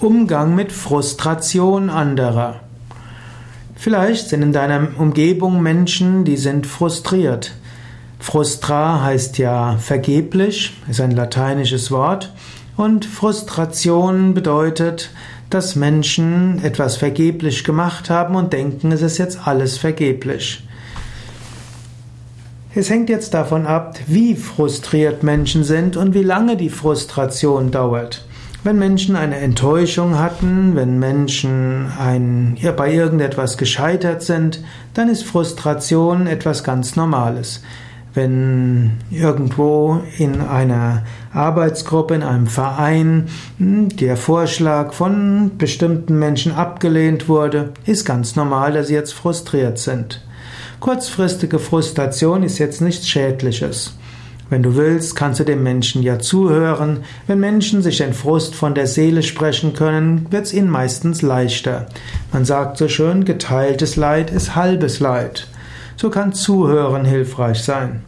Umgang mit Frustration anderer. Vielleicht sind in deiner Umgebung Menschen, die sind frustriert. Frustra heißt ja vergeblich, ist ein lateinisches Wort. Und Frustration bedeutet, dass Menschen etwas vergeblich gemacht haben und denken, es ist jetzt alles vergeblich. Es hängt jetzt davon ab, wie frustriert Menschen sind und wie lange die Frustration dauert. Wenn Menschen eine Enttäuschung hatten, wenn Menschen ein, ja, bei irgendetwas gescheitert sind, dann ist Frustration etwas ganz Normales. Wenn irgendwo in einer Arbeitsgruppe, in einem Verein hm, der Vorschlag von bestimmten Menschen abgelehnt wurde, ist ganz normal, dass sie jetzt frustriert sind. Kurzfristige Frustration ist jetzt nichts Schädliches. Wenn du willst, kannst du dem Menschen ja zuhören. Wenn Menschen sich den Frust von der Seele sprechen können, wird es ihnen meistens leichter. Man sagt so schön, geteiltes Leid ist halbes Leid. So kann Zuhören hilfreich sein.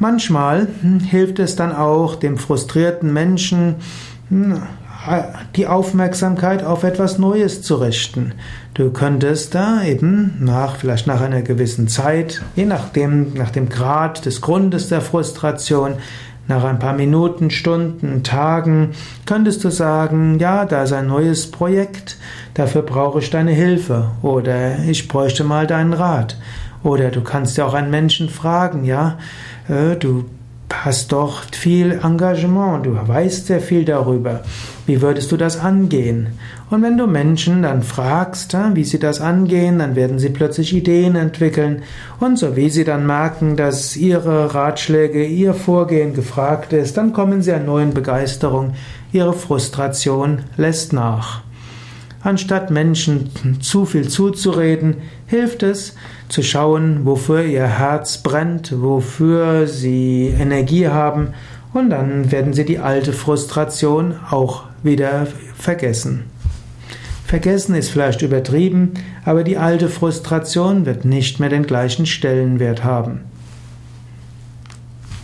Manchmal hm, hilft es dann auch dem frustrierten Menschen, hm, die Aufmerksamkeit auf etwas Neues zu richten. Du könntest da eben nach, vielleicht nach einer gewissen Zeit, je nachdem, nach dem Grad des Grundes der Frustration, nach ein paar Minuten, Stunden, Tagen, könntest du sagen, ja, da ist ein neues Projekt, dafür brauche ich deine Hilfe oder ich bräuchte mal deinen Rat. Oder du kannst ja auch einen Menschen fragen, ja, äh, du hast doch viel Engagement, du weißt sehr viel darüber. Wie würdest du das angehen? Und wenn du Menschen dann fragst, wie sie das angehen, dann werden sie plötzlich Ideen entwickeln. Und so wie sie dann merken, dass ihre Ratschläge, ihr Vorgehen gefragt ist, dann kommen sie an neuen Begeisterung. Ihre Frustration lässt nach. Anstatt Menschen zu viel zuzureden, hilft es zu schauen, wofür ihr Herz brennt, wofür sie Energie haben und dann werden sie die alte Frustration auch wieder vergessen. Vergessen ist vielleicht übertrieben, aber die alte Frustration wird nicht mehr den gleichen Stellenwert haben.